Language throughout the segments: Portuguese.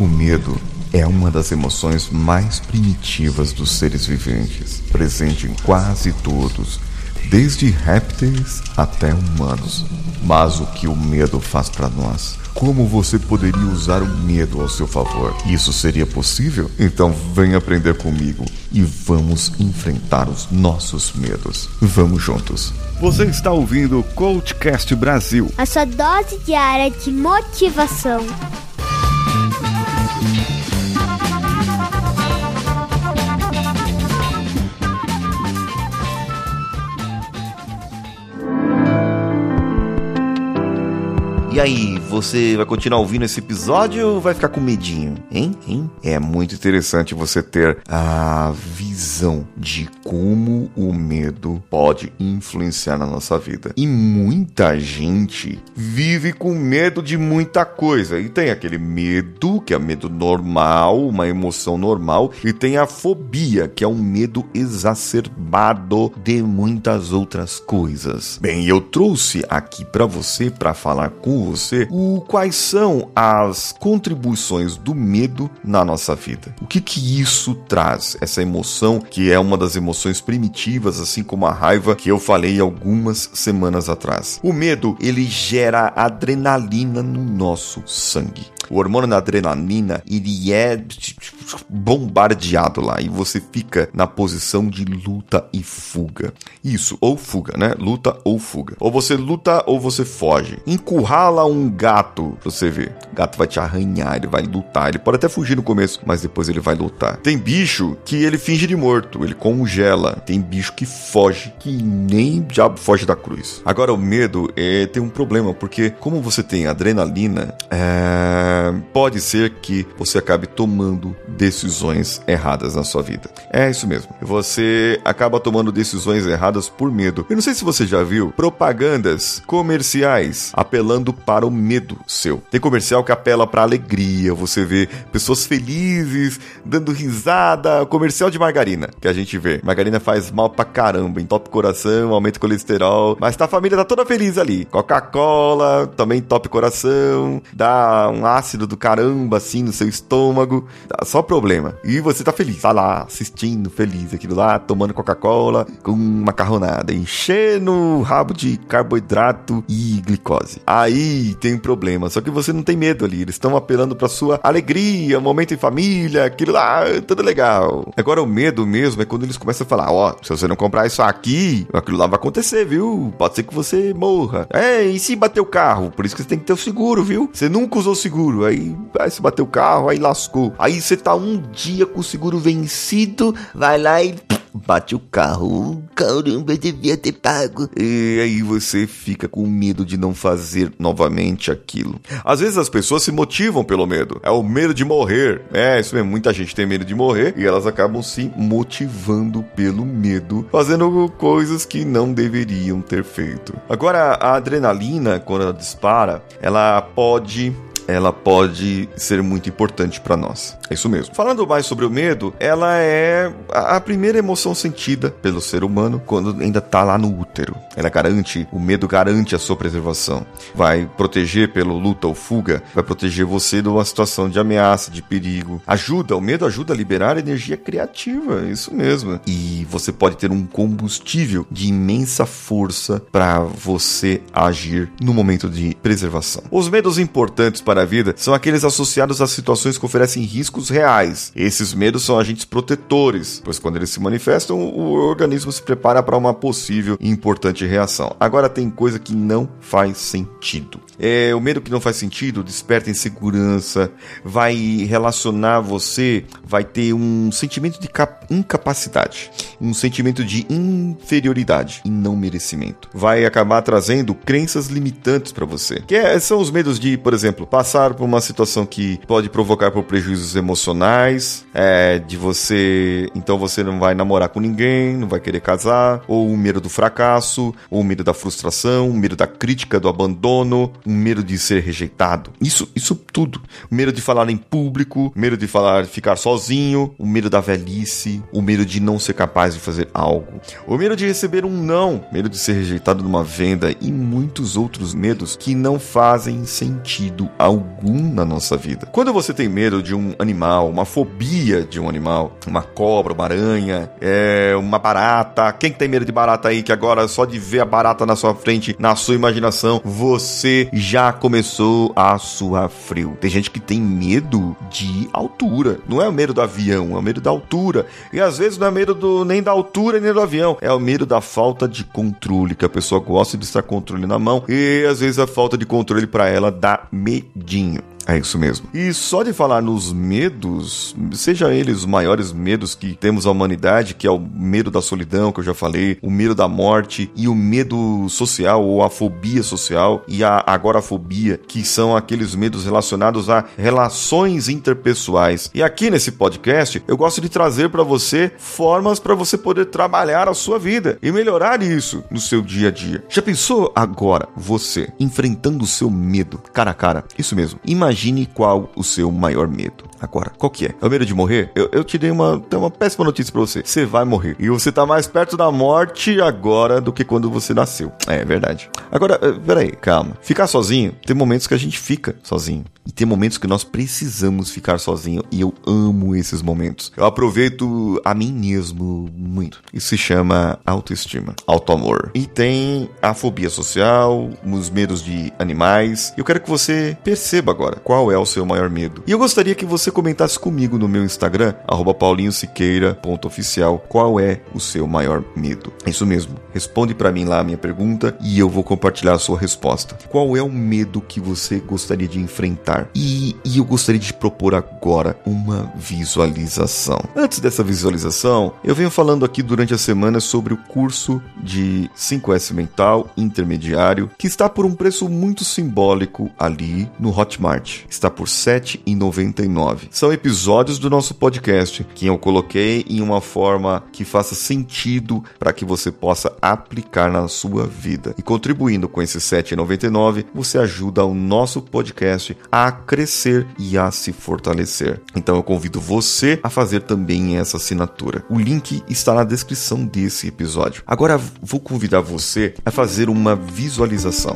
O medo é uma das emoções mais primitivas dos seres viventes, presente em quase todos, desde répteis até humanos. Mas o que o medo faz para nós? Como você poderia usar o medo ao seu favor? Isso seria possível? Então vem aprender comigo e vamos enfrentar os nossos medos. Vamos juntos. Você está ouvindo o Coachcast Brasil. A sua dose diária de motivação. E aí, você vai continuar ouvindo esse episódio ou vai ficar com medinho? Hein? Hein? É muito interessante você ter a visão de como o medo pode influenciar na nossa vida. E muita gente vive com medo de muita coisa. E tem aquele medo, que é medo normal, uma emoção normal, e tem a fobia, que é um medo exacerbado de muitas outras coisas. Bem, eu trouxe aqui para você para falar com você o quais são as contribuições do medo na nossa vida. O que que isso traz? Essa emoção que é uma das emoções primitivas, assim como a raiva que eu falei algumas semanas atrás. O medo, ele gera adrenalina no nosso sangue. O hormônio da adrenalina, ele é bombardeado lá e você fica na posição de luta e fuga. Isso, ou fuga, né? Luta ou fuga. Ou você luta ou você foge. Encurrala um gato, você vê. O gato vai te arranhar, ele vai lutar. Ele pode até fugir no começo, mas depois ele vai lutar. Tem bicho que ele finge de morto, ele congela. Tem bicho que foge, que nem diabo foge da cruz. Agora, o medo é, tem um problema, porque como você tem adrenalina, é, pode ser que você acabe tomando decisões erradas na sua vida. É isso mesmo. Você acaba tomando decisões erradas por medo. Eu não sei se você já viu propagandas comerciais apelando para o medo seu. Tem comercial que apela para alegria, você vê pessoas felizes, dando risada, comercial de margarina que a gente vê. Margarina faz mal pra caramba, entope coração, aumenta o colesterol, mas tá, a família tá toda feliz ali. Coca-Cola, também top coração, dá um ácido do caramba assim no seu estômago, dá só problema. E você tá feliz, tá lá assistindo, feliz aquilo lá, tomando Coca-Cola com macarronada, enchendo o rabo de carboidrato e glicose. Aí tem problema, só que você não tem medo ali, eles estão apelando pra sua alegria, momento em família, aquilo lá, tudo legal. Agora o medo mesmo é quando eles começam a falar, ó, oh, se você não comprar isso aqui, aquilo lá vai acontecer, viu? Pode ser que você morra. É, e se bater o carro? Por isso que você tem que ter o seguro, viu? Você nunca usou seguro, aí, aí você bateu o carro, aí lascou. Aí você tá um dia com o seguro vencido, vai lá e bate o carro. Caramba, devia ter pago. E aí você fica com medo de não fazer novamente aquilo. Às vezes as pessoas se motivam pelo medo. É o medo de morrer. É, isso mesmo. Muita gente tem medo de morrer e elas acabam se motivando pelo medo, fazendo coisas que não deveriam ter feito. Agora, a adrenalina, quando ela dispara, ela pode ela pode ser muito importante para nós. É isso mesmo. Falando mais sobre o medo, ela é a primeira emoção sentida pelo ser humano quando ainda tá lá no útero. Ela garante, o medo garante a sua preservação. Vai proteger pelo luta ou fuga, vai proteger você de uma situação de ameaça, de perigo. Ajuda, o medo ajuda a liberar energia criativa, é isso mesmo. E você pode ter um combustível de imensa força para você agir no momento de preservação. Os medos importantes para a vida são aqueles associados a situações que oferecem riscos reais. Esses medos são agentes protetores, pois quando eles se manifestam, o organismo se prepara para uma possível e importante reação. Agora tem coisa que não faz sentido. É, o medo que não faz sentido desperta insegurança, vai relacionar você, vai ter um sentimento de incapacidade, um sentimento de inferioridade e não merecimento. Vai acabar trazendo crenças limitantes para você. Que é, são os medos de, por exemplo, passar por uma situação que pode provocar por prejuízos emocionais, é, de você, então você não vai namorar com ninguém, não vai querer casar, ou o medo do fracasso, ou o medo da frustração, o medo da crítica, do abandono, o medo de ser rejeitado. Isso, isso tudo. O medo de falar em público, o medo de falar, ficar sozinho, o medo da velhice, o medo de não ser capaz de fazer algo, o medo de receber um não, medo de ser rejeitado numa venda e muitos outros medos que não fazem sentido algum algum na nossa vida. Quando você tem medo de um animal, uma fobia de um animal, uma cobra, uma aranha, é, uma barata, quem tem medo de barata aí que agora só de ver a barata na sua frente, na sua imaginação, você já começou a suar frio. Tem gente que tem medo de altura. Não é o medo do avião, é o medo da altura. E às vezes não é medo do, nem da altura nem do avião, é o medo da falta de controle, que a pessoa gosta de estar controle na mão e às vezes a falta de controle para ela dá medinho. É isso mesmo. E só de falar nos medos, seja eles os maiores medos que temos a humanidade, que é o medo da solidão, que eu já falei, o medo da morte e o medo social ou a fobia social e a agorafobia, que são aqueles medos relacionados a relações interpessoais. E aqui nesse podcast, eu gosto de trazer para você formas para você poder trabalhar a sua vida e melhorar isso no seu dia a dia. Já pensou agora você enfrentando o seu medo cara a cara? Isso mesmo. Imagina Imagine qual o seu maior medo. Agora, qual que é? É o medo de morrer? Eu, eu te dei uma, uma péssima notícia pra você. Você vai morrer. E você tá mais perto da morte agora do que quando você nasceu. É, é verdade. Agora, eh, peraí, calma. Ficar sozinho, tem momentos que a gente fica sozinho. E tem momentos que nós precisamos ficar sozinho. E eu amo esses momentos. Eu aproveito a mim mesmo muito. Isso se chama autoestima, autoamor. E tem a fobia social, os medos de animais. Eu quero que você perceba agora qual é o seu maior medo? E eu gostaria que você comentasse comigo no meu Instagram, paulinhosiqueira.oficial, qual é o seu maior medo? É isso mesmo. Responde para mim lá a minha pergunta e eu vou compartilhar a sua resposta. Qual é o medo que você gostaria de enfrentar? E, e eu gostaria de propor agora uma visualização. Antes dessa visualização, eu venho falando aqui durante a semana sobre o curso de 5S Mental Intermediário, que está por um preço muito simbólico ali no Hotmart está por R$ 7,99. São episódios do nosso podcast que eu coloquei em uma forma que faça sentido para que você possa aplicar na sua vida. E contribuindo com esse R$ 7,99, você ajuda o nosso podcast a crescer e a se fortalecer. Então eu convido você a fazer também essa assinatura. O link está na descrição desse episódio. Agora vou convidar você a fazer uma visualização.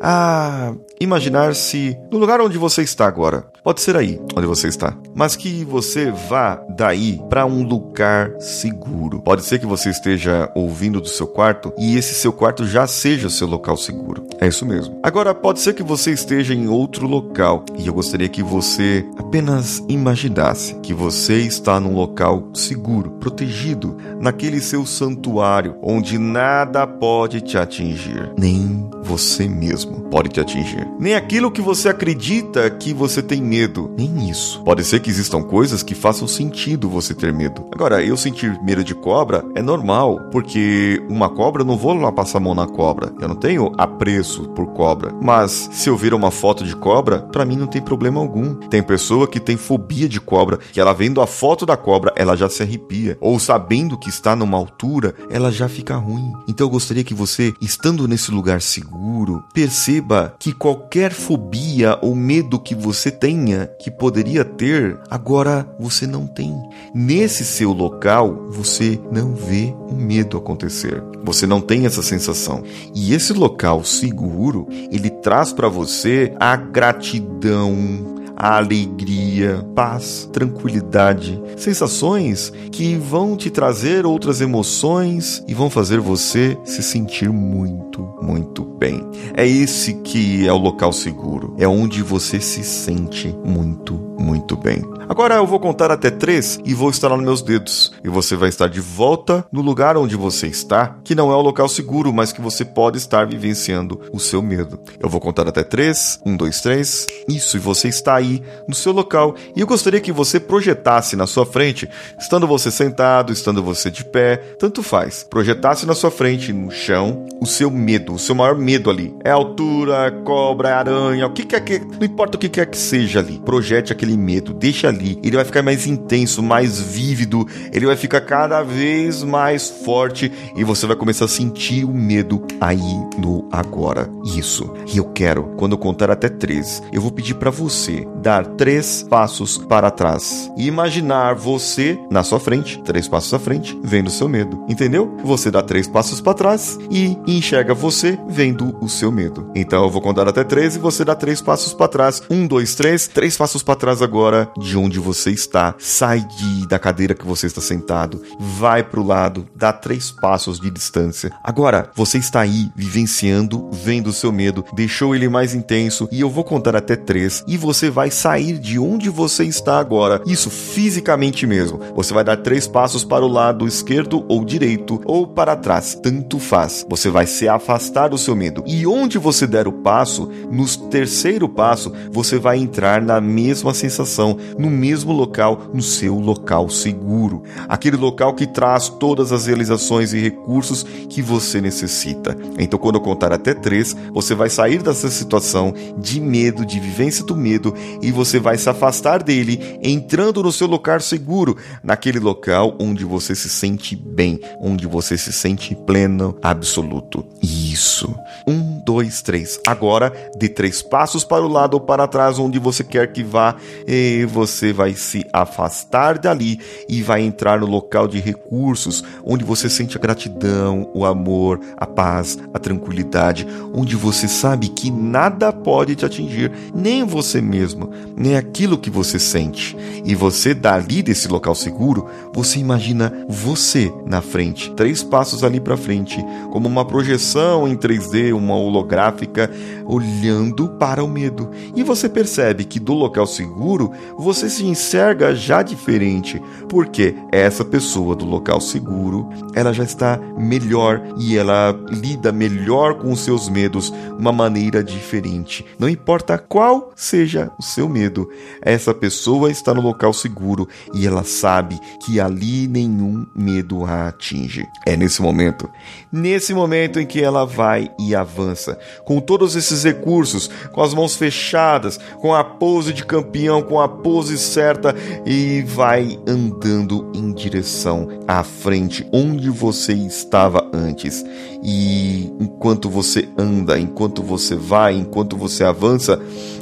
A imaginar-se no lugar onde você está agora. Pode ser aí, onde você está. Mas que você vá daí para um lugar seguro. Pode ser que você esteja ouvindo do seu quarto e esse seu quarto já seja seu local seguro. É isso mesmo. Agora, pode ser que você esteja em outro local e eu gostaria que você apenas imaginasse que você está num local seguro, protegido, naquele seu santuário onde nada pode te atingir, nem você mesmo pode te atingir. Nem aquilo que você acredita que você tem medo, nem isso. Pode ser que existam coisas que façam sentido você ter medo. Agora, eu sentir medo de cobra é normal, porque uma cobra eu não vou lá passar a mão na cobra. Eu não tenho apreço por cobra. Mas se eu ver uma foto de cobra, para mim não tem problema algum. Tem pessoa que tem fobia de cobra, que ela vendo a foto da cobra, ela já se arrepia, ou sabendo que está numa altura, ela já fica ruim. Então eu gostaria que você, estando nesse lugar seguro, seguro. Perceba que qualquer fobia ou medo que você tenha, que poderia ter, agora você não tem. Nesse seu local, você não vê o medo acontecer. Você não tem essa sensação. E esse local seguro, ele traz para você a gratidão, alegria, paz, tranquilidade, sensações que vão te trazer outras emoções e vão fazer você se sentir muito, muito bem. É esse que é o local seguro, é onde você se sente muito, muito bem. Agora eu vou contar até três e vou estalar nos meus dedos. E você vai estar de volta no lugar onde você está, que não é o local seguro, mas que você pode estar vivenciando o seu medo. Eu vou contar até três. Um, dois, três. Isso, e você está aí no seu local. E eu gostaria que você projetasse na sua frente, estando você sentado, estando você de pé, tanto faz. Projetasse na sua frente, no chão, o seu medo, o seu maior medo ali. É altura, cobra, é aranha, o que quer que. Não importa o que quer que seja ali. Projete aquele aquele medo, deixa ali. Ele vai ficar mais intenso, mais vívido, ele vai ficar cada vez mais forte e você vai começar a sentir o medo aí no agora. Isso. E eu quero, quando eu contar até três, eu vou pedir para você dar três passos para trás e imaginar você na sua frente, três passos à frente, vendo o seu medo. Entendeu? Você dá três passos para trás e enxerga você vendo o seu medo. Então eu vou contar até três e você dá três passos para trás. Um, dois, três. Três passos para trás agora de onde você está. Sai de, da cadeira que você está sentado. Vai pro lado. Dá três passos de distância. Agora, você está aí vivenciando, vendo o seu medo. Deixou ele mais intenso. E eu vou contar até três. E você vai sair de onde você está agora. Isso fisicamente mesmo. Você vai dar três passos para o lado esquerdo ou direito ou para trás. Tanto faz. Você vai se afastar do seu medo. E onde você der o passo, no terceiro passo, você vai entrar na mesma sensação, no mesmo local, no seu local seguro. Aquele local que traz todas as realizações e recursos que você necessita. Então, quando eu contar até três, você vai sair dessa situação de medo, de vivência do medo, e você vai se afastar dele, entrando no seu local seguro, naquele local onde você se sente bem, onde você se sente pleno, absoluto. Isso. Um, dois, três. Agora, dê três passos para o lado ou para trás, onde você quer que vá, e você vai se afastar dali e vai entrar no local de recursos, onde você sente a gratidão, o amor, a paz, a tranquilidade, onde você sabe que nada pode te atingir, nem você mesmo, nem aquilo que você sente. E você dali desse local seguro, você imagina você na frente, três passos ali para frente, como uma projeção em 3D, uma holográfica, olhando para o medo. E você percebe que do local seguro você se enxerga já diferente, porque essa pessoa do local seguro, ela já está melhor e ela lida melhor com os seus medos, uma maneira diferente. Não importa qual seja o seu medo, essa pessoa está no local seguro e ela sabe que ali nenhum medo a atinge. É nesse momento, nesse momento em que ela vai e avança, com todos esses recursos, com as mãos fechadas, com a pose de campeão, com a pose certa e vai andando em direção à frente onde você estava antes. E enquanto você anda, enquanto você vai, enquanto você avança,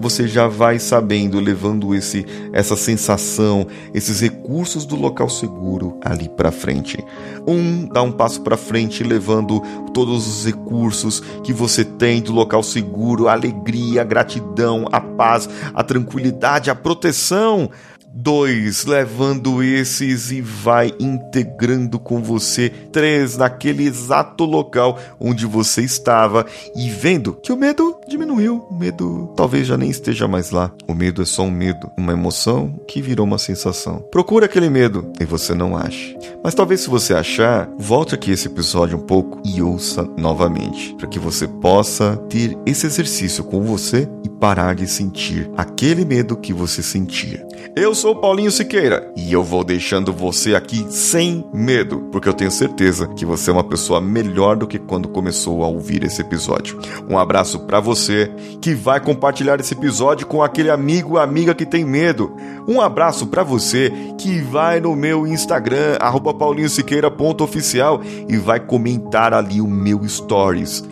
você já vai sabendo, levando esse essa sensação, esses recursos do local seguro ali para frente. Um dá um passo para frente, levando todos os recursos que você tem do local seguro, a alegria, a gratidão, a paz, a tranquilidade, a proteção 2. Levando esses e vai integrando com você. 3. Naquele exato local onde você estava e vendo que o medo diminuiu. O medo talvez já nem esteja mais lá. O medo é só um medo, uma emoção que virou uma sensação. Procura aquele medo e você não acha. Mas talvez se você achar, volte aqui esse episódio um pouco e ouça novamente, para que você possa ter esse exercício com você e parar de sentir aquele medo que você sentia. Eu sou Paulinho Siqueira e eu vou deixando você aqui sem medo, porque eu tenho certeza que você é uma pessoa melhor do que quando começou a ouvir esse episódio. Um abraço para você que vai compartilhar esse episódio com aquele amigo ou amiga que tem medo. Um abraço para você que vai no meu Instagram paulinhosiqueira.oficial e vai comentar ali o meu stories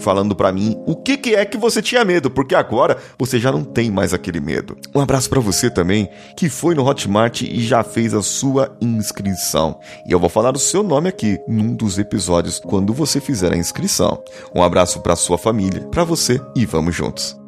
falando para mim o que, que é que você tinha medo, porque agora você já não tem mais aquele medo. Um abraço para você também que foi no Hotmart e já fez a sua inscrição. E eu vou falar o seu nome aqui num dos episódios quando você fizer a inscrição. Um abraço para sua família, para você e vamos juntos.